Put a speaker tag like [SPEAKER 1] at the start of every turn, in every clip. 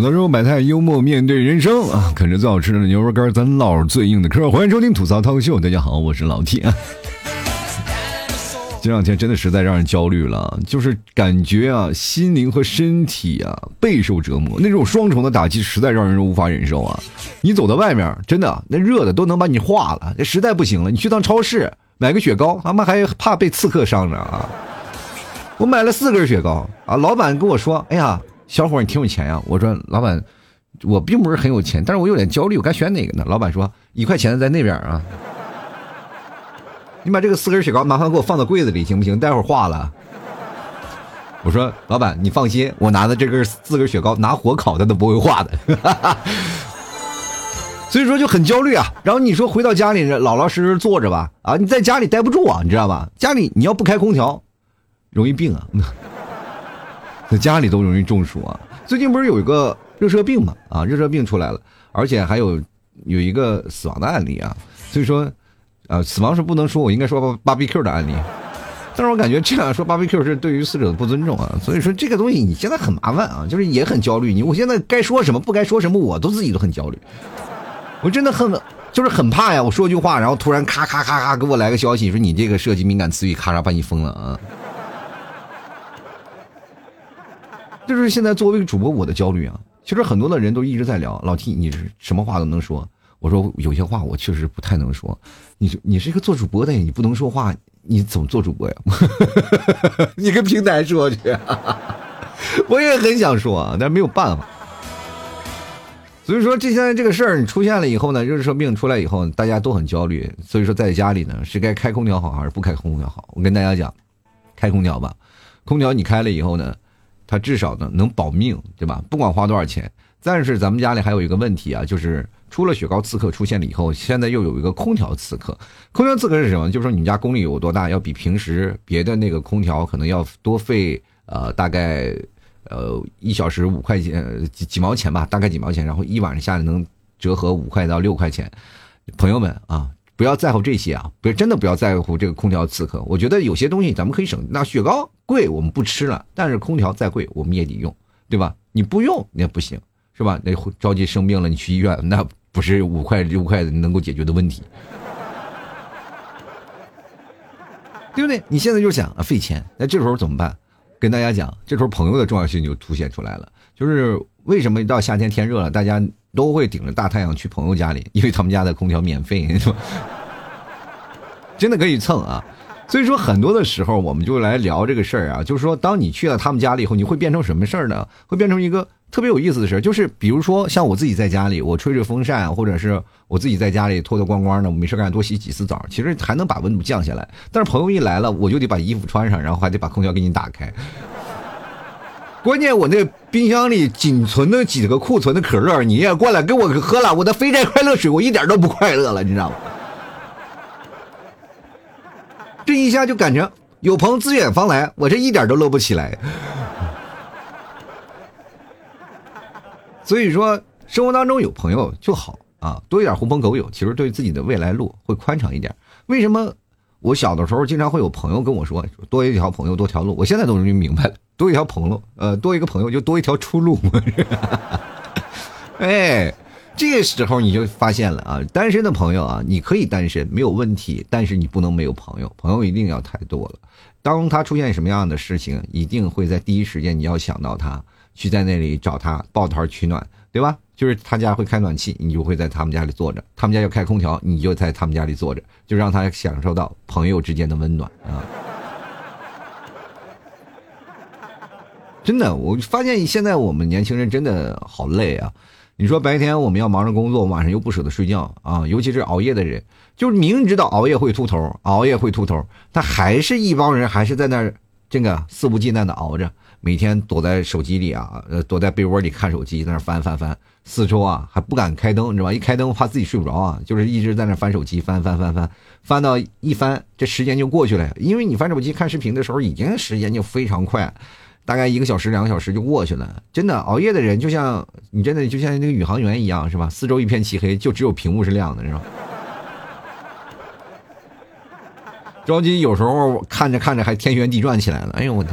[SPEAKER 1] 吐槽之后百态幽默面对人生啊，啃着最好吃的牛肉干，咱唠最硬的嗑。欢迎收听吐槽涛秀，大家好，我是老 T 啊。这两天真的实在让人焦虑了，就是感觉啊，心灵和身体啊备受折磨，那种双重的打击实在让人无法忍受啊！你走到外面，真的那热的都能把你化了，那实在不行了，你去趟超市买个雪糕，他妈还怕被刺客伤着啊！我买了四根雪糕啊，老板跟我说：“哎呀，小伙你挺有钱呀。”我说：“老板，我并不是很有钱，但是我有点焦虑，我该选哪个呢？”老板说：“一块钱的在那边啊。”你把这个四根雪糕麻烦给我放到柜子里行不行？待会儿化了。我说老板，你放心，我拿的这根四根雪糕拿火烤它都不会化的。所以说就很焦虑啊。然后你说回到家里老老实实坐着吧，啊，你在家里待不住啊，你知道吧？家里你要不开空调，容易病啊。在家里都容易中暑啊。最近不是有一个热射病嘛？啊，热射病出来了，而且还有有一个死亡的案例啊。所以说。啊，死亡是不能说，我应该说芭比 Q 的案例，但是我感觉这样说芭比 Q 是对于死者的不尊重啊，所以说这个东西你现在很麻烦啊，就是也很焦虑，你我现在该说什么不该说什么，我都自己都很焦虑，我真的很就是很怕呀，我说句话，然后突然咔咔咔咔给我来个消息，说你这个涉及敏感词语，咔嚓把你封了啊，就是现在作为主播我的焦虑啊，其实很多的人都一直在聊老 T，你是什么话都能说。我说有些话我确实不太能说，你你是一个做主播的，你不能说话，你怎么做主播呀？你跟平台说去，我也很想说，但是没有办法。所以说，这现在这个事儿出现了以后呢，热射病出来以后，大家都很焦虑。所以说，在家里呢，是该开空调好还是不开空调好？我跟大家讲，开空调吧。空调你开了以后呢，它至少呢能保命，对吧？不管花多少钱。但是咱们家里还有一个问题啊，就是出了雪糕刺客出现了以后，现在又有一个空调刺客。空调刺客是什么？就是说你们家功率有多大，要比平时别的那个空调可能要多费呃大概呃一小时五块钱几几毛钱吧，大概几毛钱，然后一晚上下来能折合五块到六块钱。朋友们啊，不要在乎这些啊，不要真的不要在乎这个空调刺客。我觉得有些东西咱们可以省。那雪糕贵我们不吃了，但是空调再贵我们也得用，对吧？你不用那不行。是吧？那着急生病了，你去医院，那不是五块六块能够解决的问题，对不对？你现在就想啊，费钱，那这时候怎么办？跟大家讲，这时候朋友的重要性就凸显出来了。就是为什么一到夏天天热了，大家都会顶着大太阳去朋友家里，因为他们家的空调免费，真的可以蹭啊。所以说，很多的时候我们就来聊这个事儿啊，就是说，当你去了他们家里以后，你会变成什么事儿呢？会变成一个。特别有意思的事儿就是比如说像我自己在家里，我吹吹风扇，或者是我自己在家里脱脱光光的，我没事干多洗几次澡，其实还能把温度降下来。但是朋友一来了，我就得把衣服穿上，然后还得把空调给你打开。关键我那冰箱里仅存的几个库存的可乐，你也过来给我喝了，我的肥宅快乐水，我一点都不快乐了，你知道吗？这一下就感觉有朋自远方来，我这一点都乐不起来。所以说，生活当中有朋友就好啊，多一点狐朋狗友，其实对自己的未来路会宽敞一点。为什么我小的时候经常会有朋友跟我说，多一条朋友多条路？我现在都终于明白了，多一条朋友，呃，多一个朋友就多一条出路嘛。哎，这个时候你就发现了啊，单身的朋友啊，你可以单身没有问题，但是你不能没有朋友，朋友一定要太多了。当他出现什么样的事情，一定会在第一时间你要想到他。去在那里找他抱团取暖，对吧？就是他家会开暖气，你就会在他们家里坐着；他们家要开空调，你就在他们家里坐着，就让他享受到朋友之间的温暖啊！真的，我发现现在我们年轻人真的好累啊！你说白天我们要忙着工作，晚上又不舍得睡觉啊！尤其是熬夜的人，就是明知道熬夜会秃头，熬夜会秃头，他还是一帮人，还是在那儿这个肆无忌惮的熬着。每天躲在手机里啊，呃，躲在被窝里看手机，在那翻翻翻，四周啊还不敢开灯，你知道吧？一开灯怕自己睡不着啊，就是一直在那翻手机，翻翻翻翻，翻到一翻，这时间就过去了。因为你翻手机看视频的时候，已经时间就非常快，大概一个小时、两个小时就过去了。真的，熬夜的人就像你真的就像那个宇航员一样，是吧？四周一片漆黑，就只有屏幕是亮的，是吧？着急，有时候看着看着还天旋地转起来了。哎呦我的！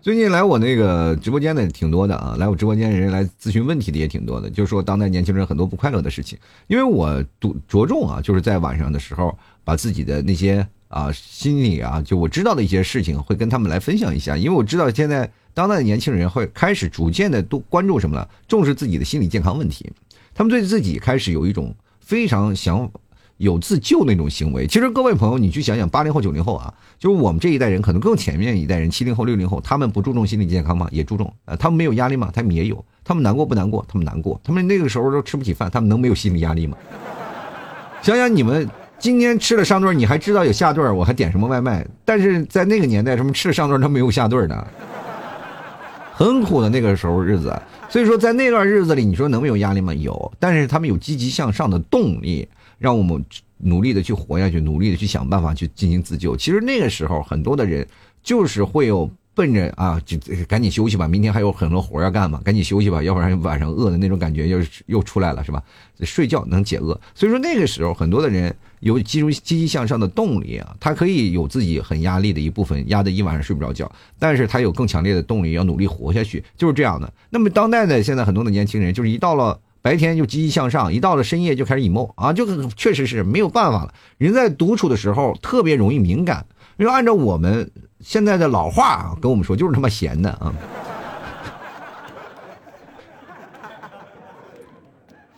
[SPEAKER 1] 最近来我那个直播间的挺多的啊，来我直播间的人来咨询问题的也挺多的，就是说当代年轻人很多不快乐的事情。因为我着着重啊，就是在晚上的时候把自己的那些啊心里啊，就我知道的一些事情会跟他们来分享一下。因为我知道现在当代的年轻人会开始逐渐的都关注什么了，重视自己的心理健康问题，他们对自己开始有一种非常想。有自救那种行为，其实各位朋友，你去想想，八零后、九零后啊，就是我们这一代人，可能更前面一代人，七零后、六零后，他们不注重心理健康吗？也注重。呃，他们没有压力吗？他们也有。他们难过不难过？他们难过。他们那个时候都吃不起饭，他们能没有心理压力吗？想想你们今天吃了上顿，你还知道有下顿，我还点什么外卖？但是在那个年代，什么吃了上顿，他没有下顿的，很苦的那个时候日子。所以说，在那段日子里，你说能没有压力吗？有。但是他们有积极向上的动力。让我们努力的去活下去，努力的去想办法去进行自救。其实那个时候，很多的人就是会有奔着啊，就赶紧休息吧，明天还有很多活要干嘛，赶紧休息吧，要不然晚上饿的那种感觉又又出来了，是吧？睡觉能解饿。所以说那个时候，很多的人有积极积极向上的动力啊，他可以有自己很压力的一部分，压得一晚上睡不着觉，但是他有更强烈的动力要努力活下去，就是这样的。那么当代的现在很多的年轻人，就是一到了。白天就积极向上，一到了深夜就开始 emo 啊，就确实是没有办法了。人在独处的时候特别容易敏感，因为按照我们现在的老话跟我们说，就是他妈闲的啊。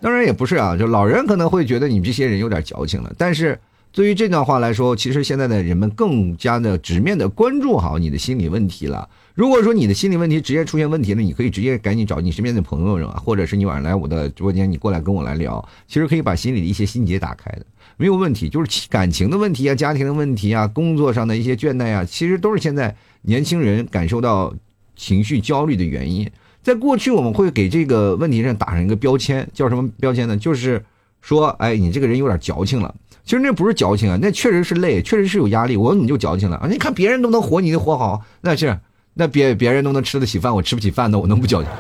[SPEAKER 1] 当然也不是啊，就老人可能会觉得你们这些人有点矫情了，但是。对于这段话来说，其实现在的人们更加的直面的关注好你的心理问题了。如果说你的心理问题直接出现问题了，你可以直接赶紧找你身边的朋友啊，或者是你晚上来我的直播间，你过来跟我来聊，其实可以把心里的一些心结打开的，没有问题。就是感情的问题啊，家庭的问题啊，工作上的一些倦怠啊，其实都是现在年轻人感受到情绪焦虑的原因。在过去，我们会给这个问题上打上一个标签，叫什么标签呢？就是说，哎，你这个人有点矫情了。其实那不是矫情啊，那确实是累，确实是有压力。我怎么就矫情了啊？你看别人都能活，你能活好，那是那别别人都能吃得起饭，我吃不起饭，那我能不矫情？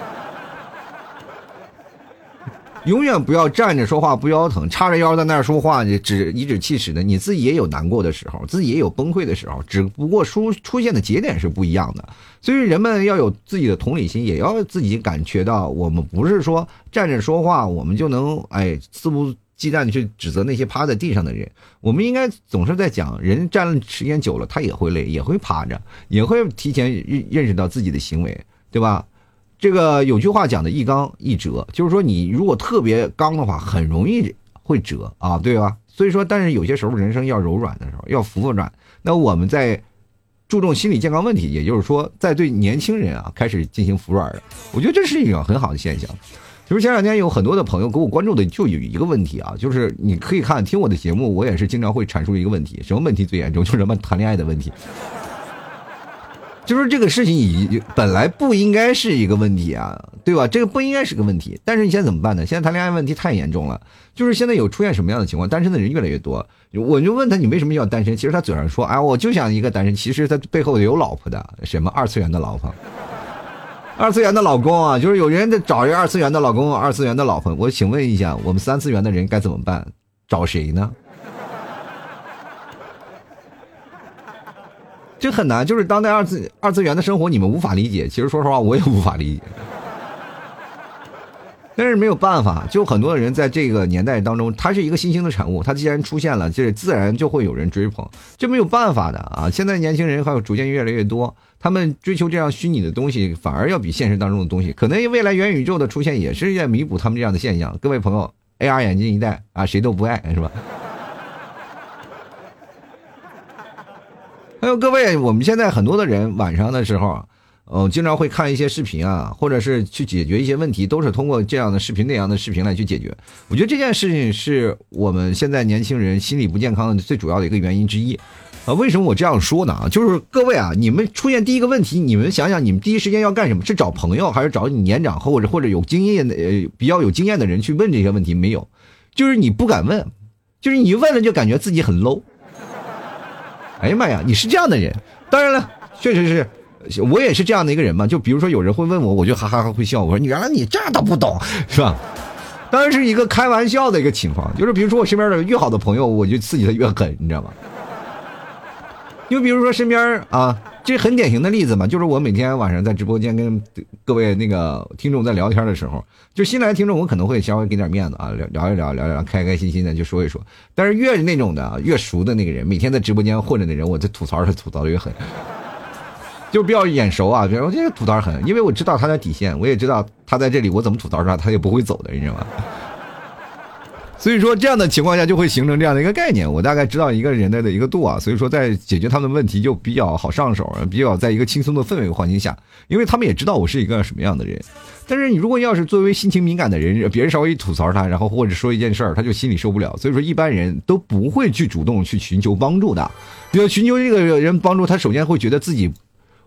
[SPEAKER 1] 永远不要站着说话不腰疼，叉着腰在那儿说话，你指颐指气使的。你自己也有难过的时候，自己也有崩溃的时候，只不过出出现的节点是不一样的。所以人们要有自己的同理心，也要自己感觉到，我们不是说站着说话，我们就能哎肆无。忌惮的去指责那些趴在地上的人，我们应该总是在讲，人站时间久了，他也会累，也会趴着，也会提前认认识到自己的行为，对吧？这个有句话讲的一刚一折，就是说你如果特别刚的话，很容易会折啊，对吧？所以说，但是有些时候人生要柔软的时候，要服服软。那我们在注重心理健康问题，也就是说，在对年轻人啊开始进行服软了，我觉得这是一种很好的现象。就是前两天有很多的朋友给我关注的，就有一个问题啊，就是你可以看听我的节目，我也是经常会阐述一个问题，什么问题最严重？就是什么谈恋爱的问题。就是这个事情已本来不应该是一个问题啊，对吧？这个不应该是个问题，但是你现在怎么办呢？现在谈恋爱问题太严重了，就是现在有出现什么样的情况？单身的人越来越多，我就问他你为什么要单身？其实他嘴上说，哎，我就想一个单身，其实他背后有老婆的，什么二次元的老婆。二次元的老公啊，就是有人在找一个二次元的老公、二次元的老婆。我请问一下，我们三次元的人该怎么办？找谁呢？这很难，就是当代二次二次元的生活，你们无法理解。其实说实话，我也无法理解。但是没有办法，就很多人在这个年代当中，它是一个新兴的产物，它既然出现了，这自然就会有人追捧，这没有办法的啊！现在年轻人还有逐渐越来越多，他们追求这样虚拟的东西，反而要比现实当中的东西，可能未来元宇宙的出现也是在弥补他们这样的现象。各位朋友，AR 眼镜一戴啊，谁都不爱是吧？还有各位，我们现在很多的人晚上的时候。嗯，经常会看一些视频啊，或者是去解决一些问题，都是通过这样的视频那样的视频来去解决。我觉得这件事情是我们现在年轻人心理不健康的最主要的一个原因之一。啊，为什么我这样说呢？啊，就是各位啊，你们出现第一个问题，你们想想，你们第一时间要干什么？是找朋友，还是找你年长或者或者有经验的呃比较有经验的人去问这些问题？没有，就是你不敢问，就是你问了就感觉自己很 low。哎呀妈呀，你是这样的人。当然了，确实是。我也是这样的一个人嘛，就比如说有人会问我，我就哈哈哈会笑。我说你原来你这都不懂，是吧？当然是一个开玩笑的一个情况，就是比如说我身边的越好的朋友，我就刺激他越狠，你知道吗？就比如说身边啊，这很典型的例子嘛，就是我每天晚上在直播间跟各位那个听众在聊天的时候，就新来的听众，我可能会稍微给点面子啊，聊聊一聊，聊聊，开开心心的就说一说。但是越是那种的越熟的那个人，每天在直播间混着的人，我这吐槽他吐槽的越狠，就比较眼熟啊，比如我这个吐槽狠，因为我知道他的底线，我也知道他在这里我怎么吐槽他，他也不会走的，你知道吗？所以说，这样的情况下就会形成这样的一个概念。我大概知道一个人的的一个度啊，所以说在解决他们的问题就比较好上手，比较在一个轻松的氛围环境下，因为他们也知道我是一个什么样的人。但是你如果要是作为心情敏感的人，别人稍微吐槽他，然后或者说一件事儿，他就心里受不了。所以说，一般人都不会去主动去寻求帮助的。要寻求这个人帮助，他首先会觉得自己，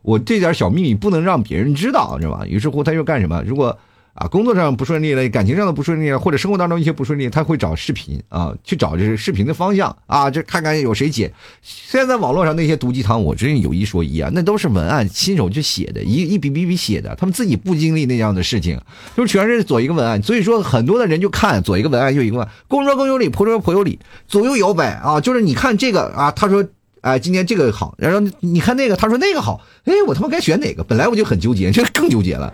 [SPEAKER 1] 我这点小秘密不能让别人知道，知道吧？于是乎，他就干什么？如果啊，工作上不顺利了，感情上的不顺利了，或者生活当中一些不顺利，他会找视频啊，去找这是视频的方向啊，这看看有谁解。现在网络上那些毒鸡汤，我真有一说一啊，那都是文案亲手去写的，一一笔笔笔写的，他们自己不经历那样的事情，就全是左一个文案。所以说，很多的人就看左一个文案，右一个文案，公说公有理，婆说婆有理，左右摇摆啊，就是你看这个啊，他说哎，今天这个好，然后你看那个，他说那个好，哎，我他妈该选哪个？本来我就很纠结，这更纠结了。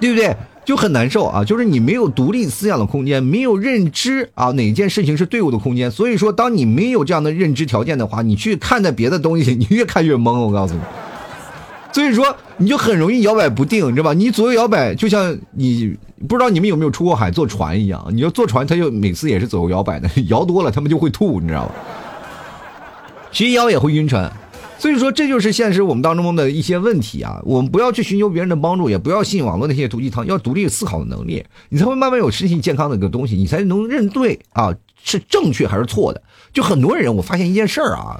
[SPEAKER 1] 对不对？就很难受啊！就是你没有独立思想的空间，没有认知啊，哪件事情是对我的空间。所以说，当你没有这样的认知条件的话，你去看待别的东西，你越看越懵。我告诉你，所以说你就很容易摇摆不定，你知道吧？你左右摇摆，就像你不知道你们有没有出过海坐船一样。你要坐船，它就每次也是左右摇摆的，摇多了他们就会吐，你知道吧？其实摇也会晕船。所以说，这就是现实我们当中的一些问题啊！我们不要去寻求别人的帮助，也不要信网络那些毒鸡汤，要独立思考的能力，你才会慢慢有身心健康的一个东西，你才能认对啊，是正确还是错的。就很多人，我发现一件事儿啊，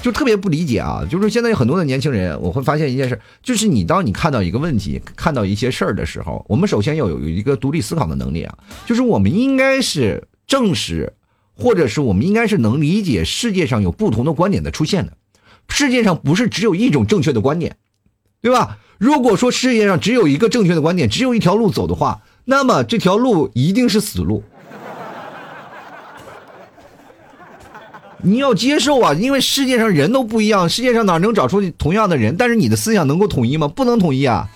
[SPEAKER 1] 就特别不理解啊，就是现在有很多的年轻人，我会发现一件事，就是你当你看到一个问题，看到一些事儿的时候，我们首先要有一个独立思考的能力啊，就是我们应该是正视，或者是我们应该是能理解世界上有不同的观点的出现的。世界上不是只有一种正确的观点，对吧？如果说世界上只有一个正确的观点，只有一条路走的话，那么这条路一定是死路。你要接受啊，因为世界上人都不一样，世界上哪能找出同样的人？但是你的思想能够统一吗？不能统一啊！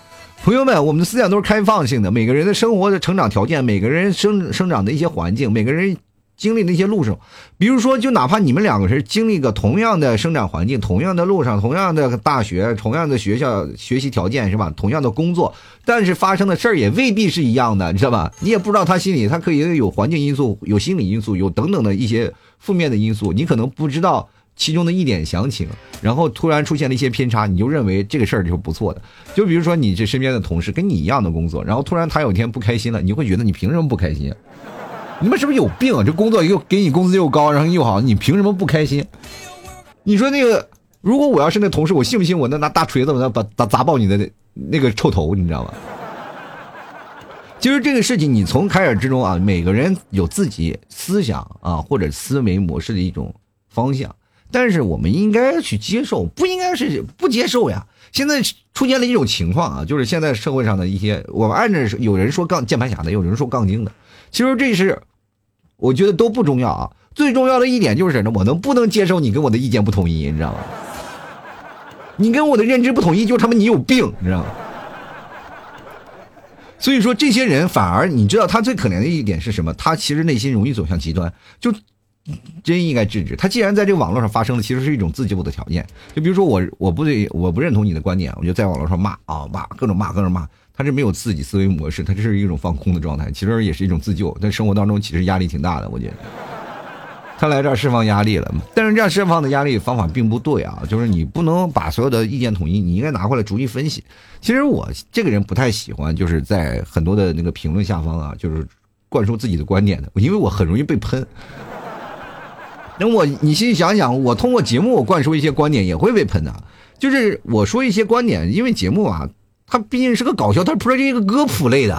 [SPEAKER 1] 朋友们，我们的思想都是开放性的，每个人的生活的成长条件，每个人生生长的一些环境，每个人。经历那些路上，比如说，就哪怕你们两个是经历个同样的生长环境、同样的路上、同样的大学、同样的学校学习条件，是吧？同样的工作，但是发生的事儿也未必是一样的，你知道吧？你也不知道他心里，他可以有环境因素、有心理因素、有等等的一些负面的因素，你可能不知道其中的一点详情，然后突然出现了一些偏差，你就认为这个事儿就是不错的。就比如说，你这身边的同事跟你一样的工作，然后突然他有一天不开心了，你会觉得你凭什么不开心？你们是不是有病？这工作又给你工资又高，然后又好，你凭什么不开心？你说那个，如果我要是那同事，我信不信我能拿大锤子我能把砸砸爆你的那个臭头？你知道吗？其实这个事情，你从开始之中啊，每个人有自己思想啊或者思维模式的一种方向，但是我们应该去接受，不应该是不接受呀。现在出现了一种情况啊，就是现在社会上的一些，我们按着有人说杠键盘侠的，有人说杠精的，其实这是。我觉得都不重要啊，最重要的一点就是什么？我能不能接受你跟我的意见不统一？你知道吗？你跟我的认知不统一，就他妈你有病，你知道吗？所以说，这些人反而你知道他最可怜的一点是什么？他其实内心容易走向极端，就真应该制止他。既然在这个网络上发生了，其实是一种自救的条件。就比如说我，我不对，我不认同你的观点，我就在网络上骂啊骂，各种骂，各种骂。他是没有自己思维模式，他这是一种放空的状态，其实也是一种自救。在生活当中，其实压力挺大的，我觉得。他来这儿释放压力了，但是这样释放的压力方法并不对啊，就是你不能把所有的意见统一，你应该拿回来逐一分析。其实我这个人不太喜欢，就是在很多的那个评论下方啊，就是灌输自己的观点的，因为我很容易被喷。那我你细想想，我通过节目灌输一些观点也会被喷的，就是我说一些观点，因为节目啊。它毕竟是个搞笑，它不是一个歌谱类的。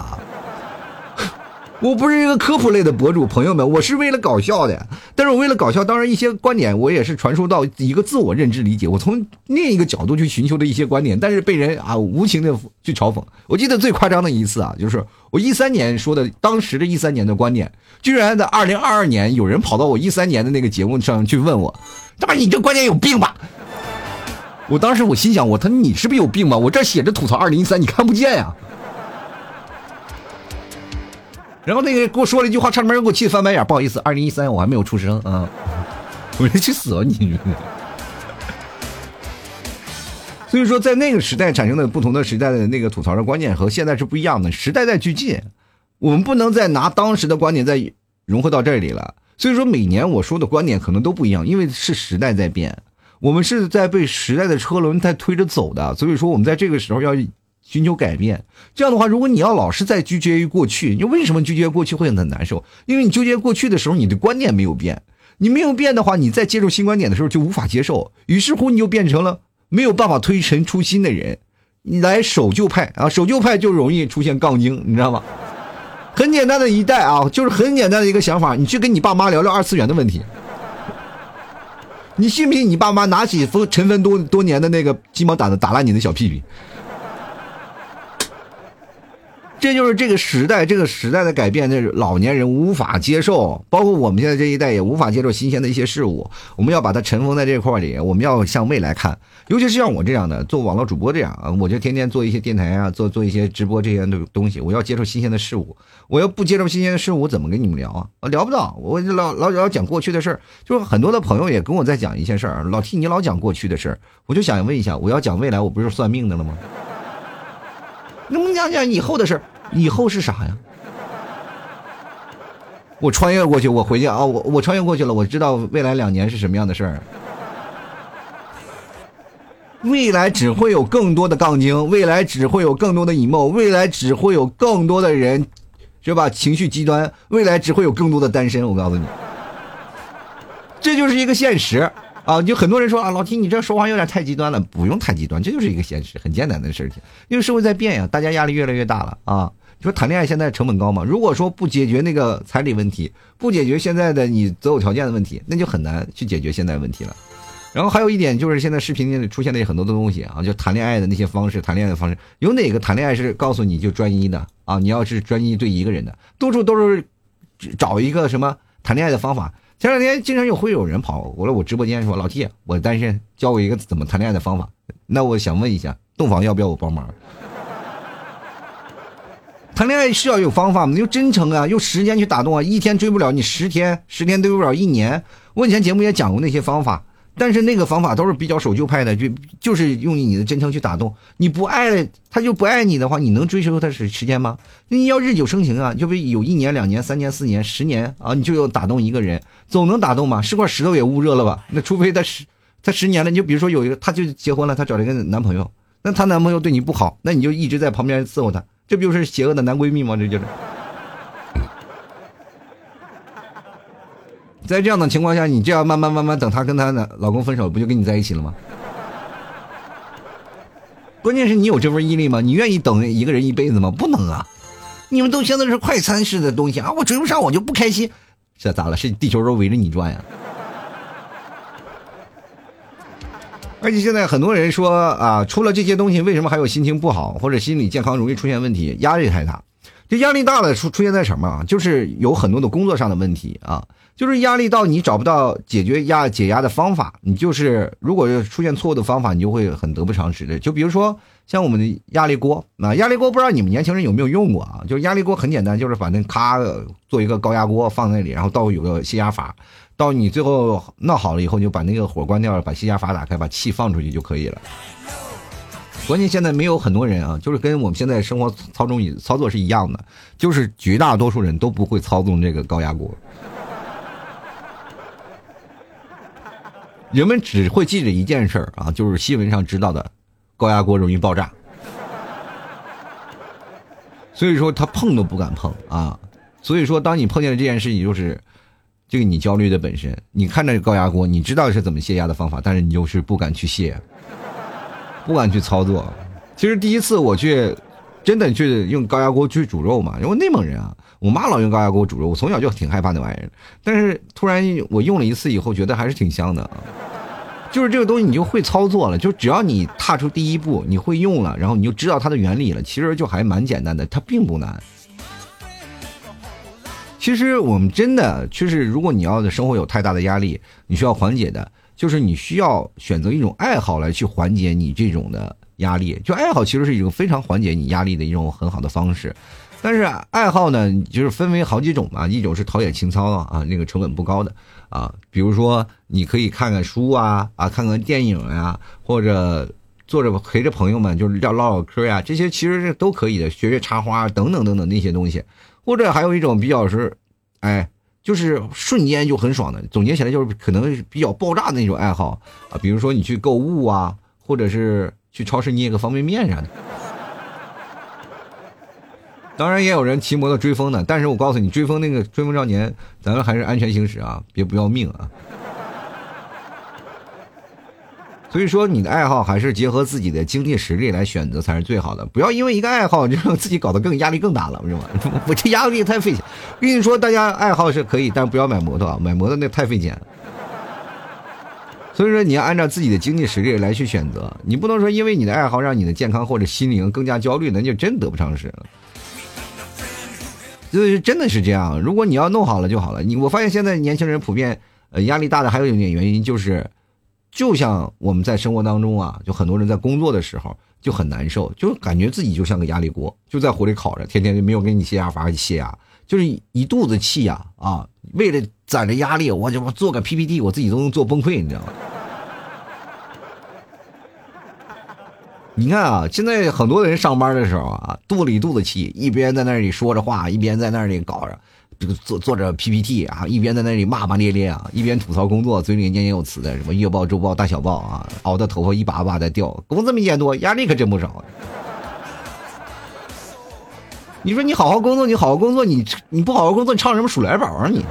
[SPEAKER 1] 我不是一个科普类的博主，朋友们，我是为了搞笑的。但是我为了搞笑，当然一些观点我也是传输到一个自我认知理解，我从另一个角度去寻求的一些观点，但是被人啊无情的去嘲讽。我记得最夸张的一次啊，就是我一三年说的，当时的一三年的观点，居然在二零二二年有人跑到我一三年的那个节目上去问我，他妈你这观点有病吧？我当时我心想，我他你是不是有病吧？我这写着吐槽二零一三，你看不见呀？然后那个给我说了一句话，差点给我气翻白眼。不好意思，二零一三我还没有出生啊！我说去死吧你！所以说，在那个时代产生的不同的时代的那个吐槽的观念和现在是不一样的，时代在俱进，我们不能再拿当时的观点再融合到这里了。所以说，每年我说的观点可能都不一样，因为是时代在变，我们是在被时代的车轮在推着走的。所以说，我们在这个时候要。寻求改变，这样的话，如果你要老是在纠结于过去，你为什么纠结过去会很难受？因为你纠结过去的时候，你的观念没有变，你没有变的话，你在接受新观点的时候就无法接受，于是乎你就变成了没有办法推陈出新的人，你来守旧派啊，守旧派就容易出现杠精，你知道吗？很简单的一代啊，就是很简单的一个想法，你去跟你爸妈聊聊二次元的问题，你信不信你爸妈拿起分尘封多多年的那个鸡毛掸子打烂你的小屁屁？这就是这个时代，这个时代的改变，这老年人无法接受，包括我们现在这一代也无法接受新鲜的一些事物。我们要把它尘封在这块里，我们要向未来看。尤其是像我这样的做网络主播这样啊，我就天天做一些电台啊，做做一些直播这些的东西。我要接受新鲜的事物，我要不接受新鲜的事物，我怎么跟你们聊啊？我聊不到，我老老老讲过去的事儿。就是很多的朋友也跟我在讲一些事儿，老替你老讲过去的事儿，我就想问一下，我要讲未来，我不是算命的了吗？能不能讲讲以后的事儿？以后是啥呀？我穿越过去，我回去啊！我我穿越过去了，我知道未来两年是什么样的事儿。未来只会有更多的杠精，未来只会有更多的 emo，未来只会有更多的人，是吧？情绪极端，未来只会有更多的单身。我告诉你，这就是一个现实。啊，就很多人说啊，老提你这说话有点太极端了，不用太极端，这就是一个现实，很艰难的事情。因为社会在变呀，大家压力越来越大了啊。你说谈恋爱现在成本高吗？如果说不解决那个彩礼问题，不解决现在的你择偶条件的问题，那就很难去解决现在问题了。然后还有一点就是，现在视频里出现的很多的东西啊，就谈恋爱的那些方式，谈恋爱的方式，有哪个谈恋爱是告诉你就专一的啊？你要是专一对一个人的，多数都是找一个什么谈恋爱的方法。前两天经常有会有人跑过来我直播间说：“老 T，我单身，教我一个怎么谈恋爱的方法。”那我想问一下，洞房要不要我帮忙？谈恋爱是要有方法吗？用真诚啊，用时间去打动啊，一天追不了你十天，十天追不了一年。我以前节目也讲过那些方法。但是那个方法都是比较守旧派的，就就是用你的真诚去打动。你不爱他，就不爱你的话，你能追求他时时间吗？你要日久生情啊，就比有一年、两年、三年、四年、十年啊，你就要打动一个人，总能打动吗？是块石头也捂热了吧？那除非他十他十年了，你就比如说有一个，他就结婚了，他找了一个男朋友，那他男朋友对你不好，那你就一直在旁边伺候他，这不就是邪恶的男闺蜜吗？这就是。在这样的情况下，你这样慢慢慢慢等她跟她的老公分手，不就跟你在一起了吗？关键是你有这份毅力吗？你愿意等一个人一辈子吗？不能啊！你们都现在是快餐式的东西啊！我追不上我就不开心，这咋了？是地球都围着你转呀？而且现在很多人说啊，除了这些东西，为什么还有心情不好或者心理健康容易出现问题？压力太大。这压力大了出出现在什么啊？就是有很多的工作上的问题啊。就是压力到你找不到解决压解压的方法，你就是如果出现错误的方法，你就会很得不偿失的。就比如说像我们的压力锅，那压力锅不知道你们年轻人有没有用过啊？就是压力锅很简单，就是反正咔做一个高压锅放在那里，然后到有个泄压阀，到你最后闹好了以后，你就把那个火关掉了，把泄压阀打开，把气放出去就可以了。关键现在没有很多人啊，就是跟我们现在生活操纵操作是一样的，就是绝大多数人都不会操纵这个高压锅。人们只会记着一件事儿啊，就是新闻上知道的，高压锅容易爆炸，所以说他碰都不敢碰啊。所以说，当你碰见了这件事情，就是这个你焦虑的本身。你看着高压锅，你知道是怎么泄压的方法，但是你就是不敢去泄，不敢去操作。其实第一次我去真的去用高压锅去煮肉嘛？因为内蒙人啊，我妈老用高压锅煮肉，我从小就挺害怕那玩意儿。但是突然我用了一次以后，觉得还是挺香的啊。就是这个东西，你就会操作了。就只要你踏出第一步，你会用了，然后你就知道它的原理了。其实就还蛮简单的，它并不难。其实我们真的就是，如果你要的生活有太大的压力，你需要缓解的，就是你需要选择一种爱好来去缓解你这种的压力。就爱好其实是一种非常缓解你压力的一种很好的方式。但是爱好呢，就是分为好几种嘛，一种是陶冶情操啊，那个成本不高的。啊，比如说你可以看看书啊，啊，看看电影呀，或者坐着陪着朋友们就是聊唠唠嗑呀，这些其实是都可以的，学学插花等等等等那些东西，或者还有一种比较是，哎，就是瞬间就很爽的，总结起来就是可能比较爆炸的那种爱好啊，比如说你去购物啊，或者是去超市捏个方便面啥的。当然也有人骑摩托追风的，但是我告诉你，追风那个追风少年，咱们还是安全行驶啊，别不要命啊。所以说，你的爱好还是结合自己的经济实力来选择才是最好的，不要因为一个爱好就让自己搞得更压力更大了，是吧？我这压力太费钱。跟你说，大家爱好是可以，但不要买摩托啊，买摩托那太费钱。所以说，你要按照自己的经济实力来去选择，你不能说因为你的爱好让你的健康或者心灵更加焦虑，那就真得不偿失了。就真的是这样，如果你要弄好了就好了。你我发现现在年轻人普遍呃压力大的还有一点原因就是，就像我们在生活当中啊，就很多人在工作的时候就很难受，就感觉自己就像个压力锅，就在火里烤着，天天就没有给你泄压阀泄压，就是一肚子气呀啊！为了攒着压力，我就做个 PPT，我自己都能做崩溃，你知道吗？你看啊，现在很多人上班的时候啊，肚里肚子气，一边在那里说着话，一边在那里搞着这个做做着 PPT 啊，一边在那里骂骂咧咧啊，一边吐槽工作，嘴里念念有词的，什么月报、周报、大小报啊，熬的头发一把把的掉，工资没见多，压力可真不少。你说你好好工作，你好好工作，你你不好好工作，你唱什么鼠来宝啊你？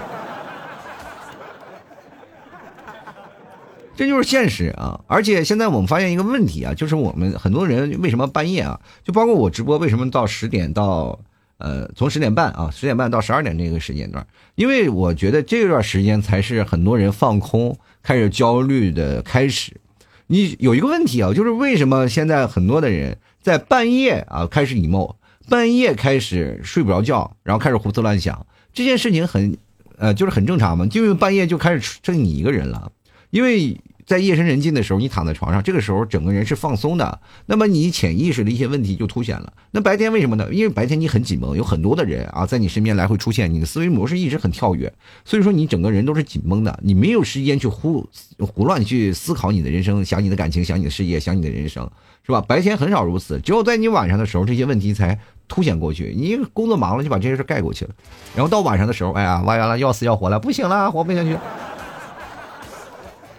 [SPEAKER 1] 这就是现实啊！而且现在我们发现一个问题啊，就是我们很多人为什么半夜啊，就包括我直播，为什么到十点到呃，从十点半啊，十点半到十二点这个时间段？因为我觉得这段时间才是很多人放空、开始焦虑的开始。你有一个问题啊，就是为什么现在很多的人在半夜啊开始 emo，半夜开始睡不着觉，然后开始胡思乱想？这件事情很呃，就是很正常嘛，就因为半夜就开始剩你一个人了，因为。在夜深人静的时候，你躺在床上，这个时候整个人是放松的，那么你潜意识的一些问题就凸显了。那白天为什么呢？因为白天你很紧绷，有很多的人啊在你身边来回出现，你的思维模式一直很跳跃，所以说你整个人都是紧绷的，你没有时间去胡胡乱去思考你的人生，想你的感情，想你的事业，想你的人生，是吧？白天很少如此，只有在你晚上的时候，这些问题才凸显过去。你工作忙了就把这些事盖过去了，然后到晚上的时候，哎呀，完了要死要活了，不行了，活不下去。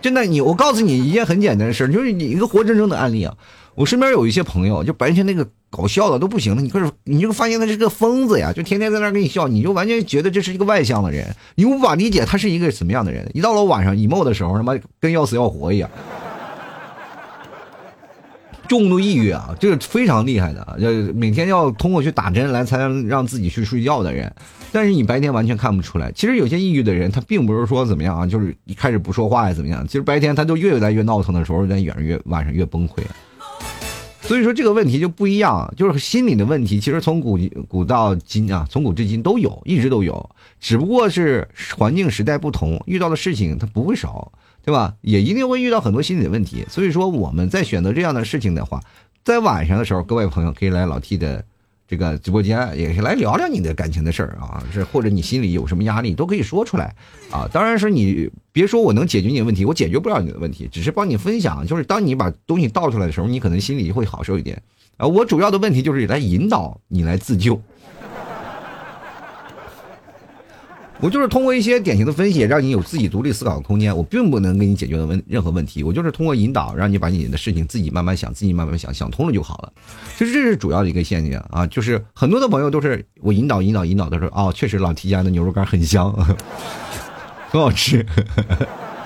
[SPEAKER 1] 真的，你我告诉你一件很简单的事就是你一个活生生的案例啊。我身边有一些朋友，就白天那个搞笑的都不行了，你可是你就发现他是个疯子呀，就天天在那儿给你笑，你就完全觉得这是一个外向的人，你无法理解他是一个什么样的人。一到了晚上 emo 的时候，他妈跟要死要活一样。重度抑郁啊，这个非常厉害的，就每天要通过去打针来才能让自己去睡觉的人，但是你白天完全看不出来。其实有些抑郁的人，他并不是说怎么样啊，就是一开始不说话呀怎么样，其实白天他就越来越闹腾的时候，在越越晚上越崩溃。所以说这个问题就不一样，就是心理的问题，其实从古古到今啊，从古至今都有，一直都有，只不过是环境时代不同，遇到的事情它不会少。对吧？也一定会遇到很多心理的问题，所以说我们在选择这样的事情的话，在晚上的时候，各位朋友可以来老 T 的这个直播间，也是来聊聊你的感情的事儿啊，是或者你心里有什么压力都可以说出来啊。当然是你别说我能解决你的问题，我解决不了你的问题，只是帮你分享。就是当你把东西倒出来的时候，你可能心里会好受一点啊。我主要的问题就是来引导你来自救。我就是通过一些典型的分析，让你有自己独立思考的空间。我并不能给你解决的问任何问题，我就是通过引导，让你把你的事情自己慢慢想，自己慢慢想，想通了就好了。其实这是主要的一个陷阱啊，就是很多的朋友都是我引导、引导、引导的时候，哦，确实老提家的牛肉干很香，很好吃。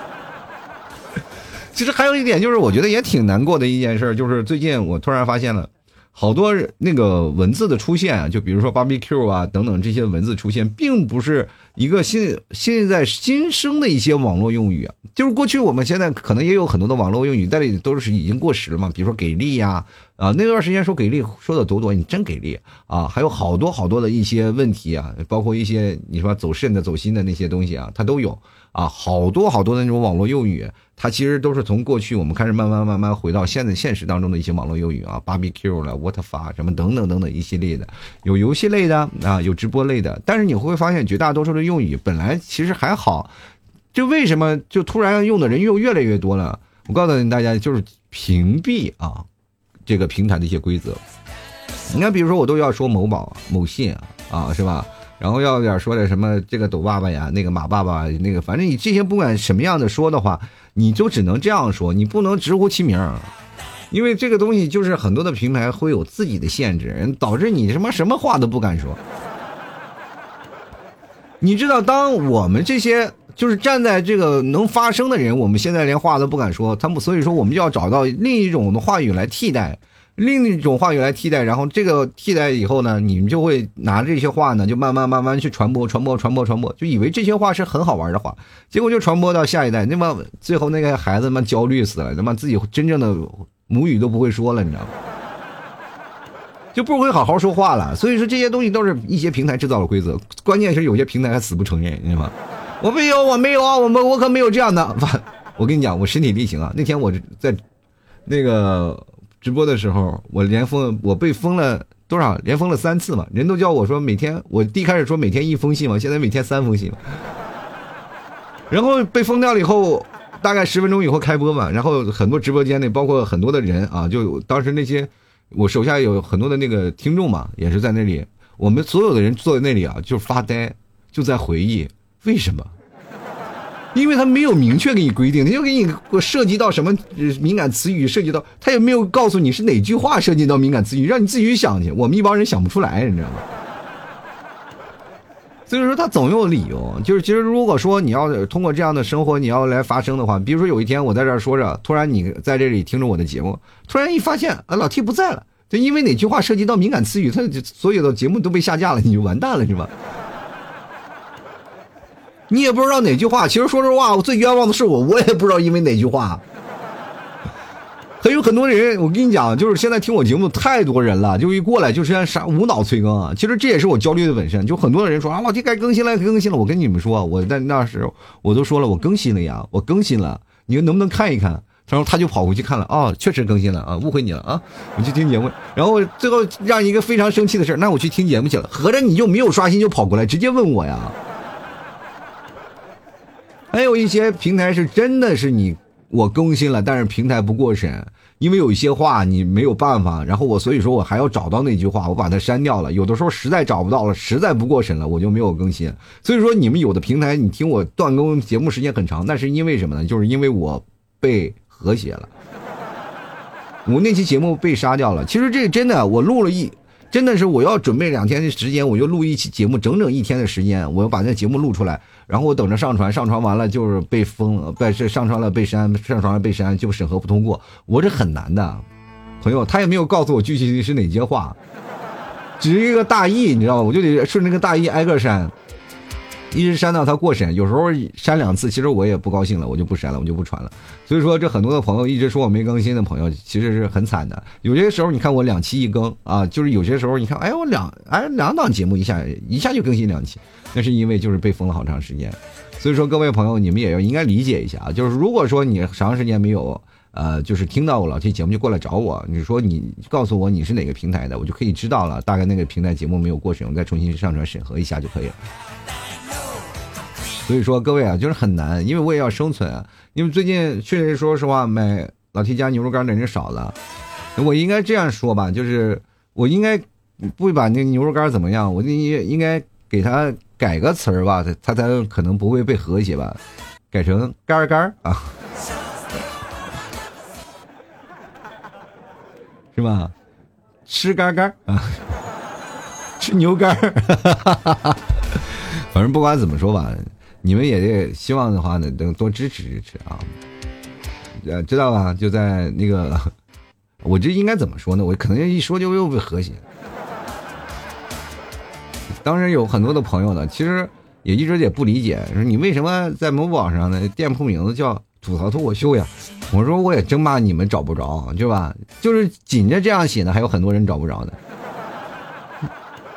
[SPEAKER 1] 其实还有一点就是，我觉得也挺难过的一件事，就是最近我突然发现了，好多那个文字的出现啊，就比如说 barbecue 啊等等这些文字出现，并不是一个现现在新生的一些网络用语，就是过去我们现在可能也有很多的网络用语，但是都是已经过时了嘛。比如说给力呀，啊那段时间说给力说的多多，你真给力啊，还有好多好多的一些问题啊，包括一些你说走肾的、走心的那些东西啊，它都有啊，好多好多的那种网络用语。它其实都是从过去我们开始慢慢慢慢回到现在现实当中的一些网络用语啊，barbecue 了，what f u c 什么等等等等一系列的，有游戏类的啊，有直播类的，但是你会发现绝大多数的用语本来其实还好，就为什么就突然用的人又越来越多了？我告诉你大家，就是屏蔽啊这个平台的一些规则。你看，比如说我都要说某宝、某信啊，是吧？然后要点说点什么这个抖爸爸呀，那个马爸爸，那个反正你这些不管什么样的说的话，你就只能这样说，你不能直呼其名，因为这个东西就是很多的平台会有自己的限制，导致你什么什么话都不敢说。你知道，当我们这些就是站在这个能发声的人，我们现在连话都不敢说，他们所以说我们就要找到另一种的话语来替代。另一种话语来替代，然后这个替代以后呢，你们就会拿这些话呢，就慢慢慢慢去传播，传播，传播，传播，就以为这些话是很好玩的话，结果就传播到下一代，那么最后那个孩子们焦虑死了，他妈自己真正的母语都不会说了，你知道吗？就不会好好说话了。所以说这些东西都是一些平台制造的规则，关键是有些平台还死不承认，你知道吗？我没有，我没有啊，我们我可没有这样的。我跟你讲，我身体力行啊，那天我在那个。直播的时候，我连封，我被封了多少？连封了三次嘛。人都叫我说每天，我第一开始说每天一封信嘛，现在每天三封信。然后被封掉了以后，大概十分钟以后开播嘛。然后很多直播间内，包括很多的人啊，就当时那些我手下有很多的那个听众嘛，也是在那里。我们所有的人坐在那里啊，就发呆，就在回忆为什么。因为他没有明确给你规定，他就给你涉及到什么敏感词语，涉及到他也没有告诉你是哪句话涉及到敏感词语，让你自己去想去。我们一帮人想不出来，你知道吗？所以说他总有理由。就是其实如果说你要通过这样的生活，你要来发声的话，比如说有一天我在这儿说着，突然你在这里听着我的节目，突然一发现啊老 T 不在了，就因为哪句话涉及到敏感词语，他所有的节目都被下架了，你就完蛋了，是吧？你也不知道哪句话，其实说实话，我最冤枉的是我，我也不知道因为哪句话。还有很多人，我跟你讲，就是现在听我节目太多人了，就一过来就是啥无脑催更啊。其实这也是我焦虑的本身，就很多人说啊，老弟该更新了，更新了。我跟你们说，我在那时候我都说了，我更新了呀，我更新了，你们能不能看一看？然后他就跑回去看了，哦，确实更新了啊，误会你了啊，我去听节目。然后最后让一个非常生气的事那我去听节目去了，合着你就没有刷新就跑过来直接问我呀？还有一些平台是真的是你我更新了，但是平台不过审，因为有一些话你没有办法，然后我所以说我还要找到那句话，我把它删掉了。有的时候实在找不到了，实在不过审了，我就没有更新。所以说你们有的平台你听我断更节目时间很长，那是因为什么呢？就是因为我被和谐了，我那期节目被杀掉了。其实这真的我录了一。真的是我要准备两天的时间，我就录一期节目，整整一天的时间，我要把那节目录出来，然后我等着上传，上传完了就是被封了，被是上传了被删，上传了被删，就审核不通过，我这很难的，朋友，他也没有告诉我具体是哪些话，只是一个大意，你知道吗？我就得顺着那个大意挨个删。一直删到他过审，有时候删两次，其实我也不高兴了，我就不删了，我就不传了。所以说，这很多的朋友一直说我没更新的朋友，其实是很惨的。有些时候你看我两期一更啊，就是有些时候你看，哎，我两哎两档节目一下一下就更新两期，那是因为就是被封了好长时间。所以说，各位朋友，你们也要应该理解一下啊，就是如果说你长时间没有呃，就是听到我老 T 节目就过来找我，你说你告诉我你是哪个平台的，我就可以知道了，大概那个平台节目没有过审，我再重新上传审核一下就可以了。所以说各位啊，就是很难，因为我也要生存啊。因为最近确实说实话，买老 T 家牛肉干的人少了。我应该这样说吧，就是我应该不把那牛肉干怎么样，我应应该给他改个词儿吧，他他才可能不会被和谐吧，改成干干啊，是吧？吃干干啊，吃牛干 反正不管怎么说吧。你们也得希望的话呢，能多支持支持啊，呃，知道吧？就在那个 我这应该怎么说呢？我可能一说就又被和谐。当时有很多的朋友呢，其实也一直也不理解，说你为什么在某宝上呢店铺名字叫吐槽脱口秀呀？我说我也真怕你们找不着，对吧？就是紧着这样写的，还有很多人找不着的。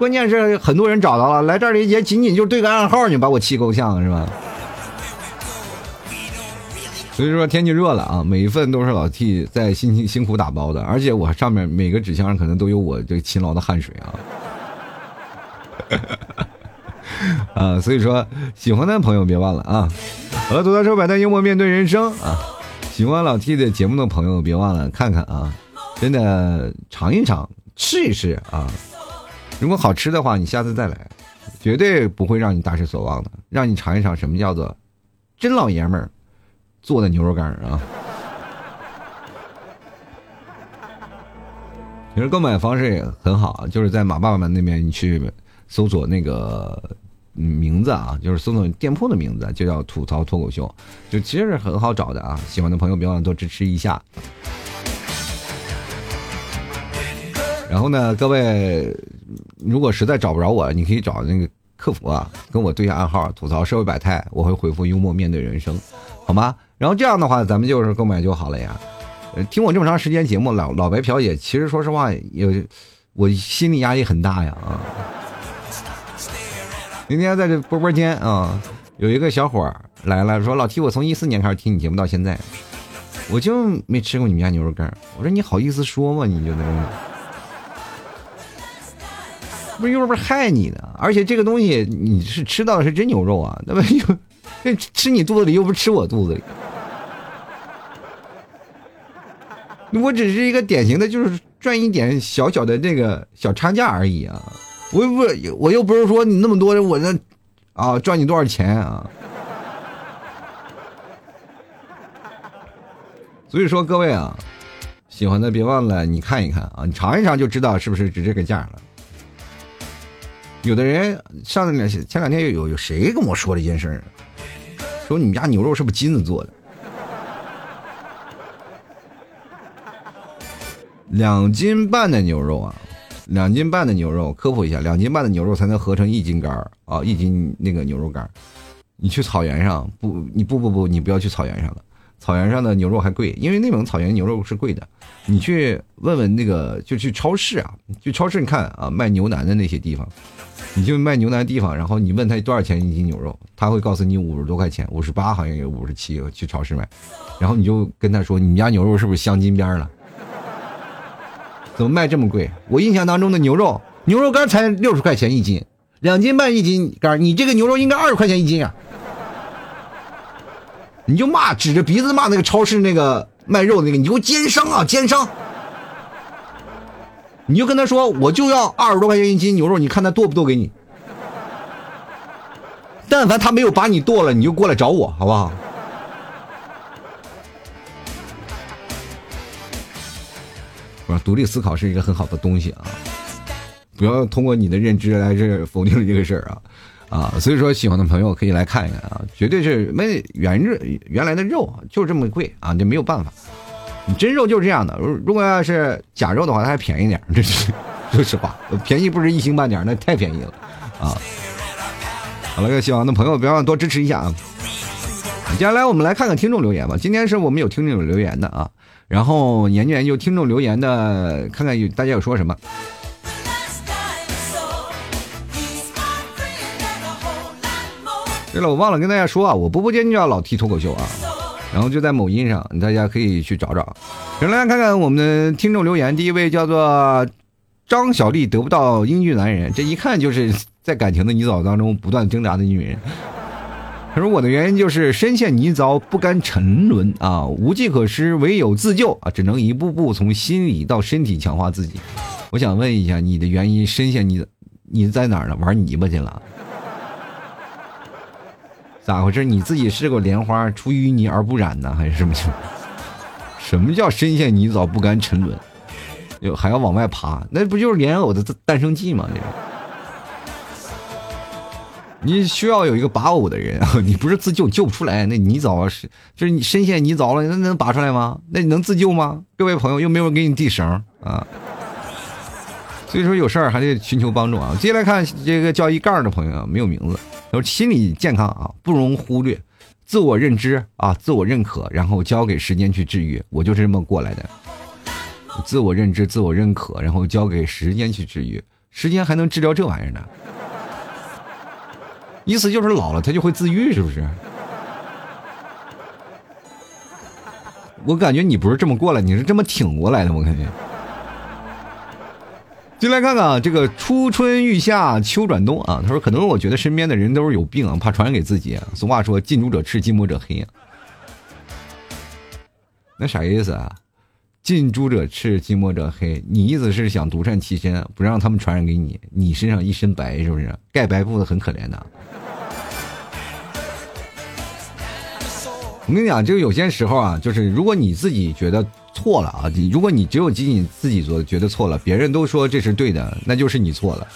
[SPEAKER 1] 关键是很多人找到了，来这里也仅仅就对个暗号，你把我气够呛是吧？所以说天气热了啊，每一份都是老 T 在辛辛辛苦打包的，而且我上面每个纸箱上可能都有我这勤劳的汗水啊。啊，所以说喜欢的朋友别忘了啊！好了，吐槽车百态幽默面对人生啊！喜欢老 T 的节目的朋友别忘了看看啊！真的尝一尝，试一试啊！如果好吃的话，你下次再来，绝对不会让你大失所望的，让你尝一尝什么叫做真老爷们儿。做的牛肉干啊，其实购买方式也很好，就是在马爸爸们那边你去搜索那个名字啊，就是搜索店铺的名字，就叫吐槽脱口秀，就其实是很好找的啊。喜欢的朋友别忘了多支持一下。然后呢，各位如果实在找不着我，你可以找那个客服啊，跟我对下暗号，吐槽社会百态，我会回复幽默面对人生，好吗？然后这样的话，咱们就是购买就好了呀。听我这么长时间节目，老老白嫖也，其实说实话，有我心理压力很大呀啊。明天在这播播间啊，有一个小伙来了，说老 T，我从一四年开始听你节目到现在，我就没吃过你们家牛肉干。我说你好意思说吗？你就那种，不是又不是害你的，而且这个东西你是吃到的是真牛肉啊，那么又这吃你肚子里，又不是吃我肚子里。我只是一个典型的，就是赚一点小小的这个小差价而已啊！我又不，我又不是说你那么多人，我那啊赚你多少钱啊？所以说各位啊，喜欢的别忘了你看一看啊，你尝一尝就知道是不是值这个价了。有的人上两前两天有有谁跟我说了一件事儿说你们家牛肉是不是金子做的？两斤半的牛肉啊，两斤半的牛肉，科普一下，两斤半的牛肉才能合成一斤肝儿啊，一斤那个牛肉干儿你去草原上不，你不不不，你不要去草原上了，草原上的牛肉还贵，因为内蒙草原牛肉是贵的。你去问问那个，就去超市啊，去超市你看啊，卖牛腩的那些地方，你就卖牛腩的地方，然后你问他多少钱一斤牛肉，他会告诉你五十多块钱，五十八好像有五十七，去超市买，然后你就跟他说，你们家牛肉是不是镶金边了？怎么卖这么贵？我印象当中的牛肉，牛肉干才六十块钱一斤，两斤半一斤干，你这个牛肉应该二十块钱一斤啊！你就骂，指着鼻子骂那个超市那个卖肉的那个，你给我奸商啊，奸商！你就跟他说，我就要二十多块钱一斤牛肉，你看他剁不剁给你？但凡他没有把你剁了，你就过来找我，好不好？我独立思考是一个很好的东西啊，不要通过你的认知来这否定这个事儿啊啊！所以说，喜欢的朋友可以来看一看啊，绝对是没原肉原来的肉就这么贵啊，这没有办法，你真肉就是这样的。如如果要是假肉的话，它还便宜点，这是 说实话，便宜不是一星半点，那太便宜了啊！好了，有喜欢的朋友，别忘了多支持一下啊！接下来我们来看看听众留言吧，今天是我们有听众留言的啊。然后研究研究听众留言的，看看有大家有说什么。对了，我忘了跟大家说啊，我播播间就要老提脱口秀啊，然后就在某音上，大家可以去找找。来看看我们的听众留言，第一位叫做张小丽，得不到英俊男人，这一看就是在感情的泥沼当中不断挣扎的女人。他说：“我的原因就是深陷泥沼不甘沉沦啊，无计可施，唯有自救啊，只能一步步从心理到身体强化自己。我想问一下，你的原因深陷泥，你在哪呢？玩泥巴去了？咋回事？你自己是个莲花，出淤泥而不染呢，还是什么情况？什么叫深陷泥沼不甘沉沦？又还要往外爬？那不就是莲藕的诞生记吗？这个。”你需要有一个拔藕的人，你不是自救救不出来，那泥沼是就是你深陷泥沼了，那能拔出来吗？那你能自救吗？各位朋友，又没有人给你递绳啊，所以说有事儿还得寻求帮助啊。接下来看这个叫一盖的朋友啊，没有名字，说心理健康啊不容忽略，自我认知啊，自我认可，然后交给时间去治愈，我就是这么过来的。自我认知，自我认可，然后交给时间去治愈，时间还能治疗这玩意儿呢？意思就是老了他就会自愈，是不是？我感觉你不是这么过来，你是这么挺过来的，我感觉。进来看看啊，这个初春欲夏秋转冬啊，他说可能我觉得身边的人都是有病啊，怕传染给自己。俗话说近朱者赤，近墨者黑。那啥意思啊？近朱者赤，近墨者黑。你意思是想独善其身，不让他们传染给你？你身上一身白，是不是？盖白布的很可怜的。我跟你讲，就有些时候啊，就是如果你自己觉得错了啊，你如果你只有仅仅自己做觉得错了，别人都说这是对的，那就是你错了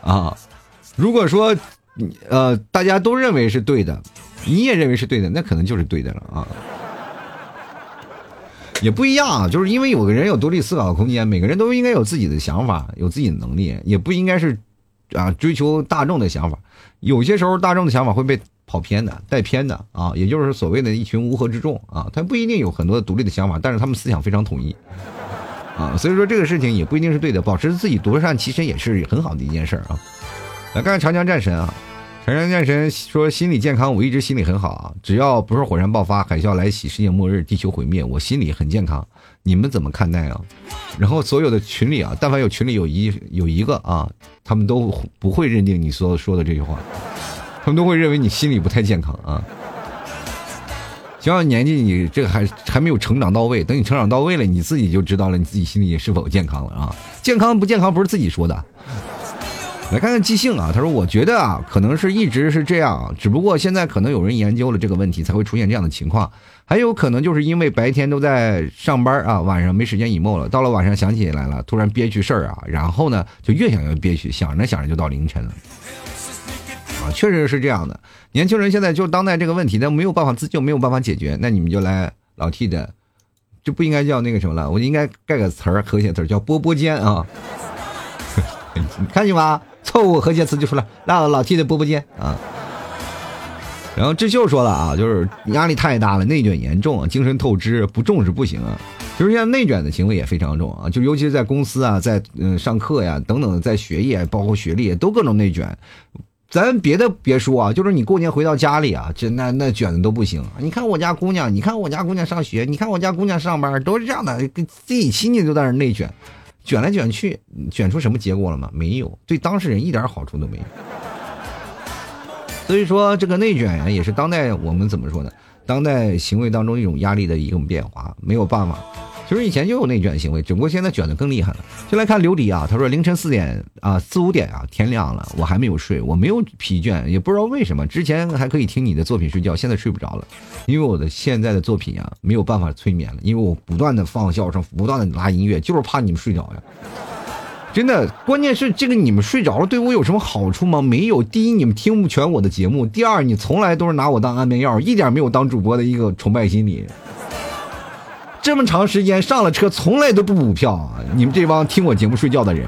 [SPEAKER 1] 啊。如果说呃大家都认为是对的，你也认为是对的，那可能就是对的了啊。也不一样啊，就是因为有个人有独立思考的空间，每个人都应该有自己的想法，有自己的能力，也不应该是啊追求大众的想法。有些时候大众的想法会被跑偏的、带偏的啊，也就是所谓的一群乌合之众啊，他不一定有很多独立的想法，但是他们思想非常统一啊，所以说这个事情也不一定是对的，保持自己独善其身也是很好的一件事儿啊。来看看长江战神啊。长江战神说：“心理健康，我一直心里很好啊。只要不是火山爆发、海啸来袭、世界末日、地球毁灭，我心里很健康。你们怎么看待啊？”然后所有的群里啊，但凡有群里有一有一个啊，他们都不会认定你所说的这句话，他们都会认为你心理不太健康啊。希望年纪你这个还还没有成长到位，等你成长到位了，你自己就知道了你自己心里是否健康了啊。健康不健康不是自己说的。来看看即兴啊，他说：“我觉得啊，可能是一直是这样，只不过现在可能有人研究了这个问题，才会出现这样的情况。还有可能就是因为白天都在上班啊，晚上没时间 emo 了，到了晚上想起来了，突然憋屈事儿啊，然后呢就越想越憋屈，想着想着就到凌晨了。啊，确实是这样的。年轻人现在就当代这个问题，那没有办法自救，没有办法解决，那你们就来老 T 的，就不应该叫那个什么了，我应该盖个词儿，和谐词儿叫波波间啊。你 看见吗？”错误和谐词就出来，让老 T 的播播间啊。然后智秀说了啊，就是压力太大了，内卷严重，精神透支，不重视不行啊。就是现在内卷的行为也非常重啊，就尤其是在公司啊，在嗯上课呀等等，在学业包括学历都各种内卷。咱别的别说啊，就是你过年回到家里啊，这那那卷的都不行。你看我家姑娘，你看我家姑娘上学，你看我家姑娘上班，都是这样的，跟自己亲戚都在那内卷。卷来卷去，卷出什么结果了吗？没有，对当事人一点好处都没有。所以说，这个内卷呀，也是当代我们怎么说呢？当代行为当中一种压力的一种变化，没有办法。其实以前就有内卷行为，只不过现在卷的更厉害了。就来看刘迪啊，他说凌晨四点啊，四五点啊，天亮了，我还没有睡，我没有疲倦，也不知道为什么。之前还可以听你的作品睡觉，现在睡不着了，因为我的现在的作品啊没有办法催眠了，因为我不断的放笑声，不断的拉音乐，就是怕你们睡着呀。真的，关键是这个你们睡着了对我有什么好处吗？没有。第一，你们听不全我的节目；第二，你从来都是拿我当安眠药，一点没有当主播的一个崇拜心理。这么长时间上了车，从来都不补票啊！你们这帮听我节目睡觉的人，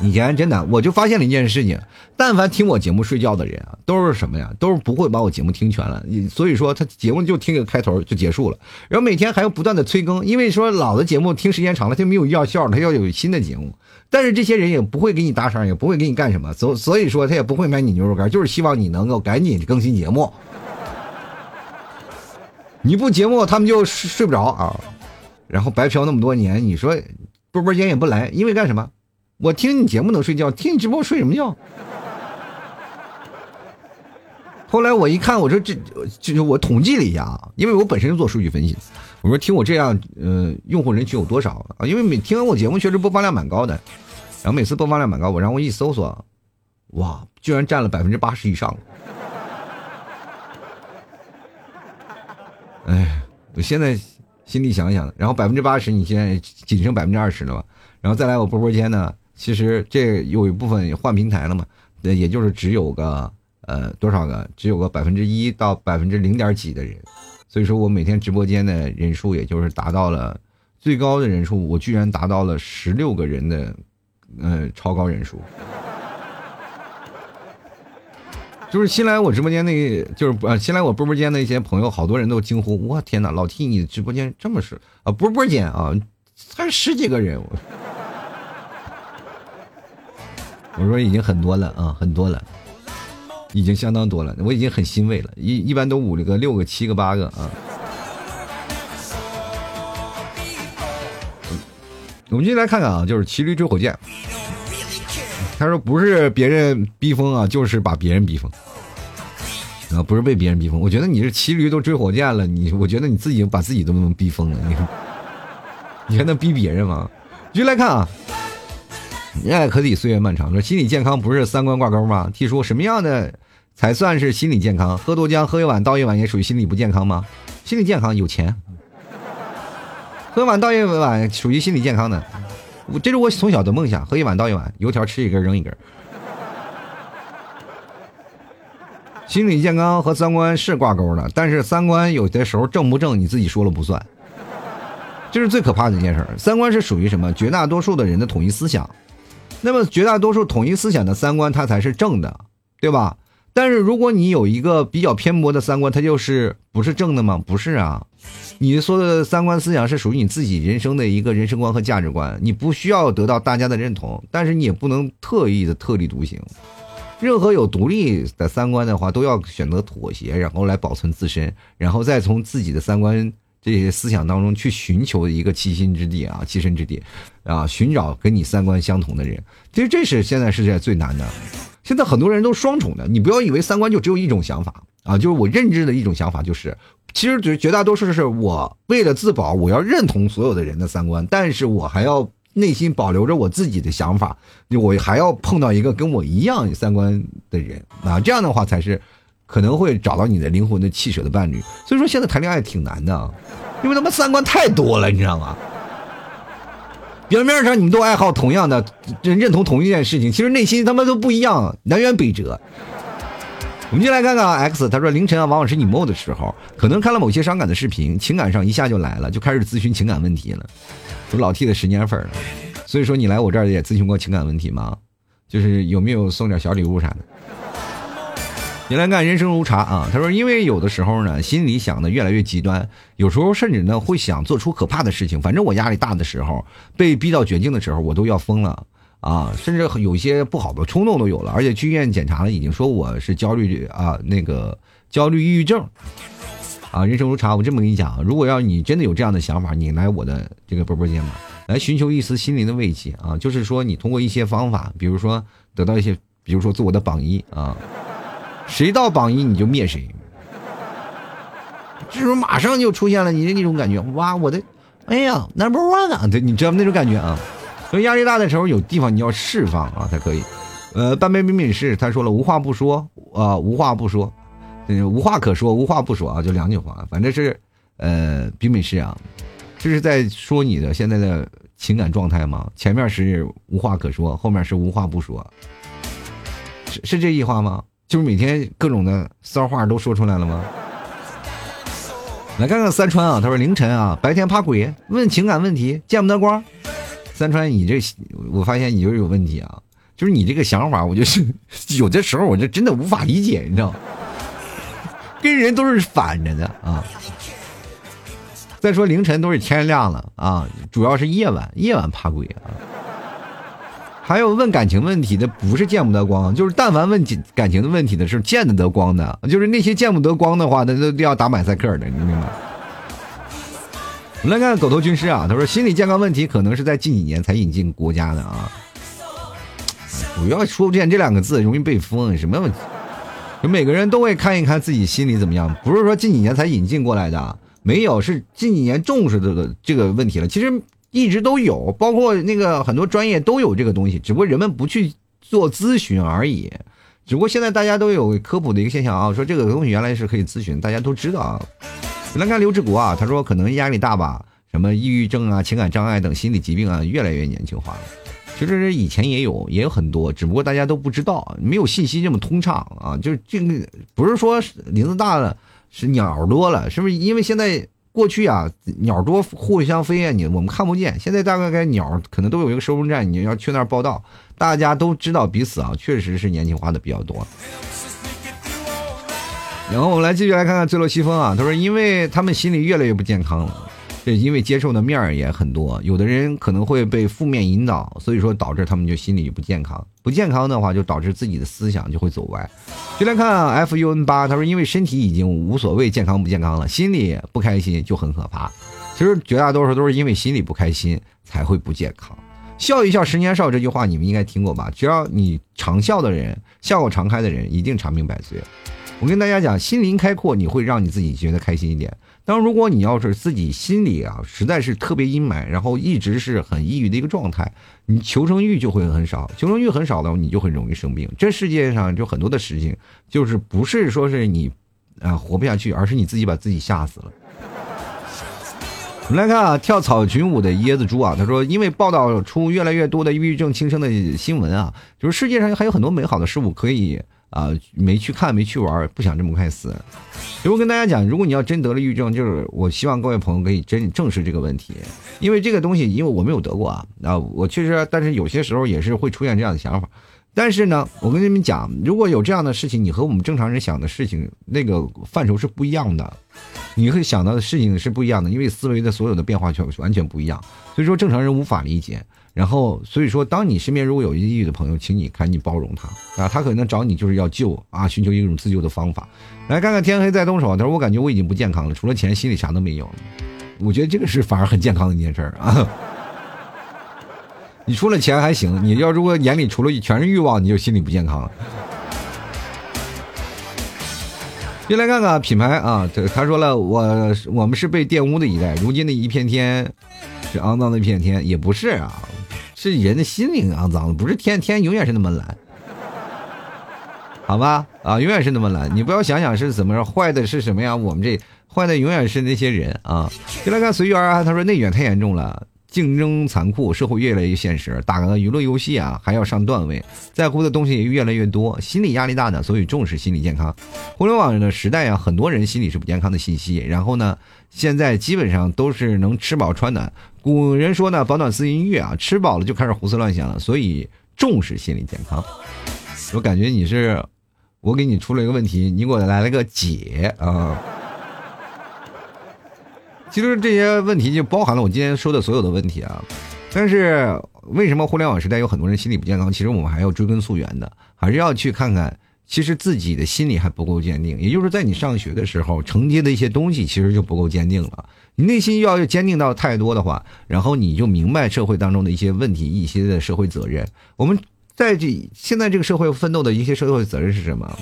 [SPEAKER 1] 以前真的我就发现了一件事情：但凡听我节目睡觉的人啊，都是什么呀？都是不会把我节目听全了。所以说，他节目就听个开头就结束了，然后每天还要不断的催更，因为说老的节目听时间长了，他没有药效了，他要有新的节目。但是这些人也不会给你打赏，也不会给你干什么，所所以说他也不会买你牛肉干，就是希望你能够赶紧更新节目。你不节目，他们就睡不着啊，然后白嫖那么多年，你说波波间也不来，因为干什么？我听你节目能睡觉，听你直播睡什么觉？后来我一看，我说这就是我统计了一下啊，因为我本身是做数据分析，我说听我这样，呃，用户人群有多少啊？因为每听完我节目确实播放量蛮高的，然后每次播放量蛮高，我然后一搜索，哇，居然占了百分之八十以上。哎，我现在心里想想，然后百分之八十，你现在仅剩百分之二十了吧？然后再来我波波间呢，其实这有一部分换平台了嘛。呃，也就是只有个呃多少个，只有个百分之一到百分之零点几的人。所以说我每天直播间的人数，也就是达到了最高的人数，我居然达到了十六个人的，呃，超高人数。就是新来我直播间那，就是呃新来我播播间的一些朋友，好多人都惊呼：“我天哪，老 T 你直播间这么是啊，波波间啊，才十几个人。”我我说已经很多了啊，很多了，已经相当多了，我已经很欣慰了。一一般都五个、六个、七个、八个啊。我们继续来看看啊，就是骑驴追火箭。他说不是别人逼疯啊，就是把别人逼疯啊，不是被别人逼疯。我觉得你是骑驴都追火箭了，你我觉得你自己把自己都能逼疯了，你看，你还能逼别人吗？继续来看啊，恋爱可抵岁月漫长。说心理健康不是三观挂钩吗？T 说什么样的才算是心理健康？喝豆浆喝一碗倒一碗也属于心理不健康吗？心理健康有钱，喝一碗倒一碗属于心理健康的。我这是我从小的梦想，喝一碗倒一碗，油条吃一根扔一根。心理健康和三观是挂钩的，但是三观有的时候正不正你自己说了不算，这是最可怕的一件事。三观是属于什么？绝大多数的人的统一思想，那么绝大多数统一思想的三观，它才是正的，对吧？但是如果你有一个比较偏颇的三观，它就是不是正的吗？不是啊。你说的三观思想是属于你自己人生的一个人生观和价值观，你不需要得到大家的认同，但是你也不能特意的特立独行。任何有独立的三观的话，都要选择妥协，然后来保存自身，然后再从自己的三观这些思想当中去寻求一个栖心之地啊，栖身之地啊，寻找跟你三观相同的人。其实这是现在世界最难的。现在很多人都双重的，你不要以为三观就只有一种想法啊，就是我认知的一种想法就是。其实绝绝大多数是我为了自保，我要认同所有的人的三观，但是我还要内心保留着我自己的想法，我还要碰到一个跟我一样三观的人啊，这样的话才是可能会找到你的灵魂的契舍的伴侣。所以说现在谈恋爱挺难的，因为他妈三观太多了，你知道吗？表面上你们都爱好同样的，认认同同一件事情，其实内心他妈都不一样，南辕北辙。我们就来看看 X，他说凌晨啊，往往是你 m 的时候，可能看了某些伤感的视频，情感上一下就来了，就开始咨询情感问题了。都老 T 的十年粉了，所以说你来我这儿也咨询过情感问题吗？就是有没有送点小礼物啥的？你来看人生如茶啊，他说因为有的时候呢，心里想的越来越极端，有时候甚至呢会想做出可怕的事情。反正我压力大的时候，被逼到绝境的时候，我都要疯了。啊，甚至有些不好的冲动都有了，而且去医院检查了，已经说我是焦虑啊，那个焦虑抑郁症。啊，人生如茶，我这么跟你讲，如果要你真的有这样的想法，你来我的这个波波间吧，来寻求一丝心灵的慰藉啊，就是说你通过一些方法，比如说得到一些，比如说做我的榜一啊，谁到榜一你就灭谁，这时候马上就出现了你的那种感觉，哇，我的，哎呀，number one 啊，对，你知道那种感觉啊。所以压力大的时候，有地方你要释放啊，才可以。呃，半杯冰品是他说了，无话不说啊，无话不说，嗯，无话可说，无话不说啊，就两句话，反正是，呃，冰品是啊，这是在说你的现在的情感状态吗？前面是无话可说，后面是无话不说，是是这句话吗？就是每天各种的骚话都说出来了吗？来看看三川啊，他说凌晨啊，白天怕鬼，问情感问题，见不得光。三川，你这我发现你就是有问题啊！就是你这个想法，我就是 有的时候我就真的无法理解，你知道吗？跟人都是反着的啊！再说凌晨都是天亮了啊，主要是夜晚，夜晚怕鬼啊。还有问感情问题的，不是见不得光，就是但凡问感情的问题的是见得得光的，就是那些见不得光的话，那都要打马赛克的，你明白吗？我们来看狗头军师啊，他说心理健康问题可能是在近几年才引进国家的啊。不要说不见这两个字容易被封，什么问题？就每个人都会看一看自己心里怎么样，不是说近几年才引进过来的，没有，是近几年重视这个这个问题了。其实一直都有，包括那个很多专业都有这个东西，只不过人们不去做咨询而已。只不过现在大家都有科普的一个现象啊，说这个东西原来是可以咨询，大家都知道啊。来看刘志国啊，他说可能压力大吧，什么抑郁症啊、情感障碍等心理疾病啊，越来越年轻化了。其实以前也有，也有很多，只不过大家都不知道，没有信息这么通畅啊。就是这个不是说林子大了是鸟多了，是不是？因为现在过去啊，鸟多互相飞啊，你我们看不见。现在大概该鸟可能都有一个收容站，你要去那儿报道，大家都知道彼此啊，确实是年轻化的比较多。然后我们来继续来看看坠落西风啊，他说，因为他们心里越来越不健康了。这因为接受的面儿也很多，有的人可能会被负面引导，所以说导致他们就心理不健康。不健康的话，就导致自己的思想就会走歪。就来看 F U N 八，他说因为身体已经无所谓健康不健康了，心里不开心就很可怕。其实绝大多数都是因为心里不开心才会不健康。笑一笑十年少这句话你们应该听过吧？只要你常笑的人，笑口常开的人，一定长命百岁。我跟大家讲，心灵开阔，你会让你自己觉得开心一点。当如果你要是自己心里啊实在是特别阴霾，然后一直是很抑郁的一个状态，你求生欲就会很少，求生欲很少的话，你就很容易生病。这世界上就很多的事情，就是不是说是你啊活不下去，而是你自己把自己吓死了。我们来看啊，跳草裙舞的椰子猪啊，他说，因为报道出越来越多的抑郁症轻生的新闻啊，就是世界上还有很多美好的事物可以。啊，没去看，没去玩，不想这么快死。如果跟大家讲，如果你要真得了抑郁症，就是我希望各位朋友可以真正视这个问题，因为这个东西，因为我没有得过啊，啊，我确实，但是有些时候也是会出现这样的想法。但是呢，我跟你们讲，如果有这样的事情，你和我们正常人想的事情那个范畴是不一样的，你会想到的事情是不一样的，因为思维的所有的变化全完全不一样，所以说正常人无法理解。然后，所以说，当你身边如果有抑郁的朋友，请你赶紧包容他啊，他可能找你就是要救啊，寻求一种自救的方法。来看看天黑再动手，他说我感觉我已经不健康了，除了钱，心里啥都没有。我觉得这个是反而很健康的一件事啊。你除了钱还行，你要如果眼里除了全是欲望，你就心里不健康了。进来看看品牌啊，这他说了，我我们是被玷污的一代，如今的一片天肮脏的一片天，也不是啊。是人的心灵肮脏了，不是天天永远是那么蓝，好吧？啊，永远是那么蓝。你不要想想是怎么着，坏的是什么呀？我们这坏的永远是那些人啊。就来看随缘啊，他说内卷太严重了，竞争残酷，社会越来越现实，打个娱乐游戏啊还要上段位，在乎的东西也越来越多，心理压力大呢，所以重视心理健康。互联网的时代啊，很多人心理是不健康的信息，然后呢，现在基本上都是能吃饱穿暖。古人说呢，饱暖思淫欲啊，吃饱了就开始胡思乱想了，所以重视心理健康。我感觉你是，我给你出了一个问题，你给我来了个解啊。其实这些问题就包含了我今天说的所有的问题啊。但是为什么互联网时代有很多人心理不健康？其实我们还要追根溯源的，还是要去看看，其实自己的心理还不够坚定。也就是在你上学的时候承接的一些东西，其实就不够坚定了。你内心要坚定到太多的话，然后你就明白社会当中的一些问题、一些的社会责任。我们在这现在这个社会奋斗的一些社会责任是什么？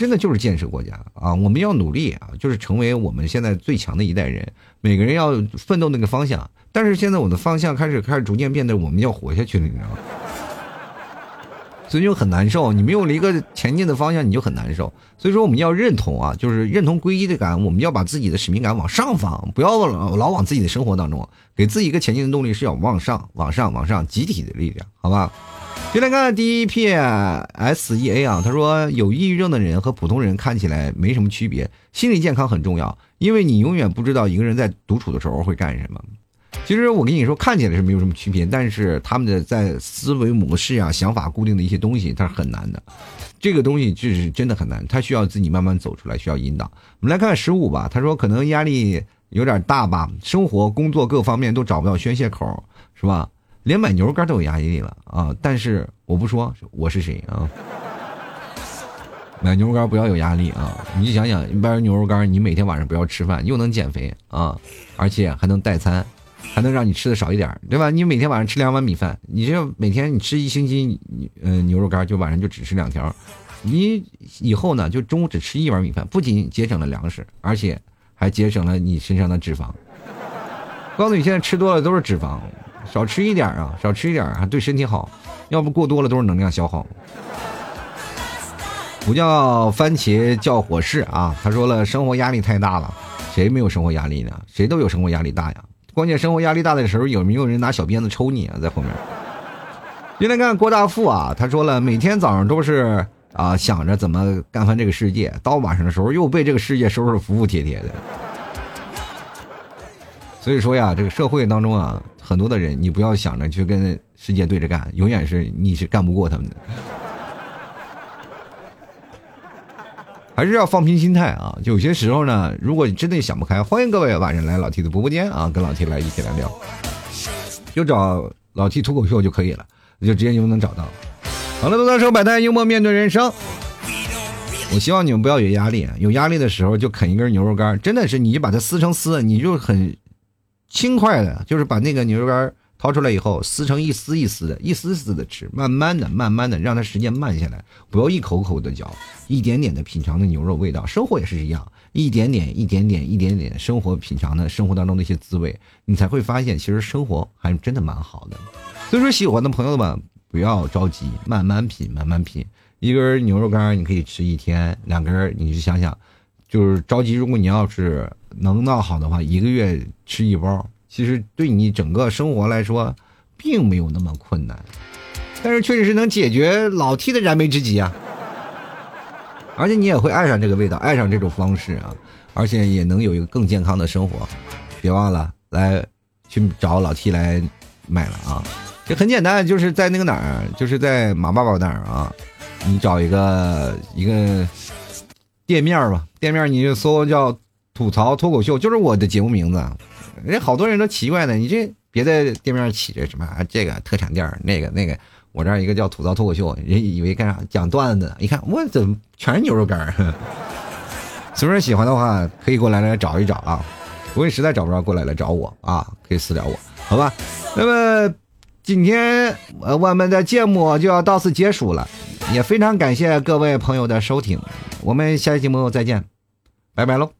[SPEAKER 1] 真的就是建设国家啊！我们要努力啊，就是成为我们现在最强的一代人。每个人要奋斗那个方向，但是现在我的方向开始开始逐渐变得，我们要活下去了，你知道吗？所以就很难受，你没有了一个前进的方向，你就很难受。所以说我们要认同啊，就是认同归一的感，我们要把自己的使命感往上放，不要老老往自己的生活当中，给自己一个前进的动力，是要往上、往上、往上，集体的力量，好吧？就来看第一篇 S E A 啊，他说有抑郁症的人和普通人看起来没什么区别，心理健康很重要，因为你永远不知道一个人在独处的时候会干什么。其实我跟你说，看起来是没有什么区别，但是他们的在思维模式啊、想法固定的一些东西，它是很难的。这个东西就是真的很难，他需要自己慢慢走出来，需要引导。我们来看十五吧，他说可能压力有点大吧，生活、工作各方面都找不到宣泄口，是吧？连买牛肉干都有压力了啊！但是我不说我是谁啊，买牛肉干不要有压力啊！你就想想，一包牛肉干，你每天晚上不要吃饭，又能减肥啊，而且还能代餐。还能让你吃的少一点，对吧？你每天晚上吃两碗米饭，你这每天你吃一星期，嗯，牛肉干就晚上就只吃两条，你以后呢就中午只吃一碗米饭，不仅节省了粮食，而且还节省了你身上的脂肪。告诉你，现在吃多了都是脂肪，少吃一点啊，少吃一点啊对身体好，要不过多了都是能量消耗。不叫番茄叫火势啊！他说了，生活压力太大了，谁没有生活压力呢？谁都有生活压力大呀。关键生活压力大的时候，有没有人拿小鞭子抽你啊？在后面。今天看郭大富啊，他说了，每天早上都是啊想着怎么干翻这个世界，到晚上的时候又被这个世界收拾服服帖帖的。所以说呀，这个社会当中啊，很多的人，你不要想着去跟世界对着干，永远是你是干不过他们的。还是要放平心态啊！有些时候呢，如果你真的想不开，欢迎各位晚上来老 T 的播播间啊，跟老 T 来一起来聊，就找老 T 脱口秀就可以了，就直接就能找到。好了，都当手摆摊，幽默面对人生。我希望你们不要有压力，有压力的时候就啃一根牛肉干，真的是你就把它撕成丝，你就很轻快的，就是把那个牛肉干。掏出来以后，撕成一丝一丝的，一丝丝的吃，慢慢的、慢慢的，让它时间慢下来，不要一口口的嚼，一点点的品尝那牛肉味道。生活也是一样，一点点、一点点、一点点生活品尝的生活当中的一些滋味，你才会发现，其实生活还真的蛮好的。所以说，喜欢的朋友们不要着急，慢慢品，慢慢品。一根牛肉干你可以吃一天，两根你就想想，就是着急。如果你要是能闹好的话，一个月吃一包。其实对你整个生活来说，并没有那么困难，但是确实是能解决老 T 的燃眉之急啊！而且你也会爱上这个味道，爱上这种方式啊！而且也能有一个更健康的生活。别忘了来去找老 T 来买了啊！这很简单，就是在那个哪儿，就是在马爸爸那儿啊，你找一个一个店面吧，店面你就搜叫“吐槽脱口秀”，就是我的节目名字。人好多人都奇怪呢，你这别在店面起这什么啊？这个特产店那个那个，我这儿一个叫吐槽脱口秀，人以为干啥讲段子？一看我怎么全是牛肉干儿？所以说喜欢的话可以过来来找一找啊！如果你实在找不着，过来来找我啊，可以私聊我，好吧？那么今天呃我们的节目就要到此结束了，也非常感谢各位朋友的收听，我们下期节目再见，拜拜喽！